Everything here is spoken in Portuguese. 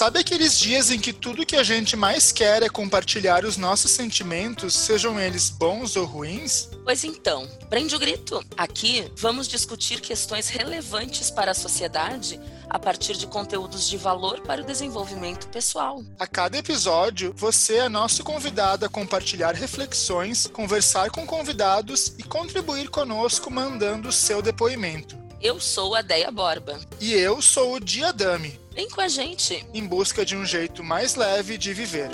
Sabe aqueles dias em que tudo que a gente mais quer é compartilhar os nossos sentimentos, sejam eles bons ou ruins? Pois então, prende o grito. Aqui vamos discutir questões relevantes para a sociedade a partir de conteúdos de valor para o desenvolvimento pessoal. A cada episódio, você é nosso convidado a compartilhar reflexões, conversar com convidados e contribuir conosco mandando o seu depoimento. Eu sou a Deia Borba. E eu sou o Diadame. Vem com a gente. Em busca de um jeito mais leve de viver.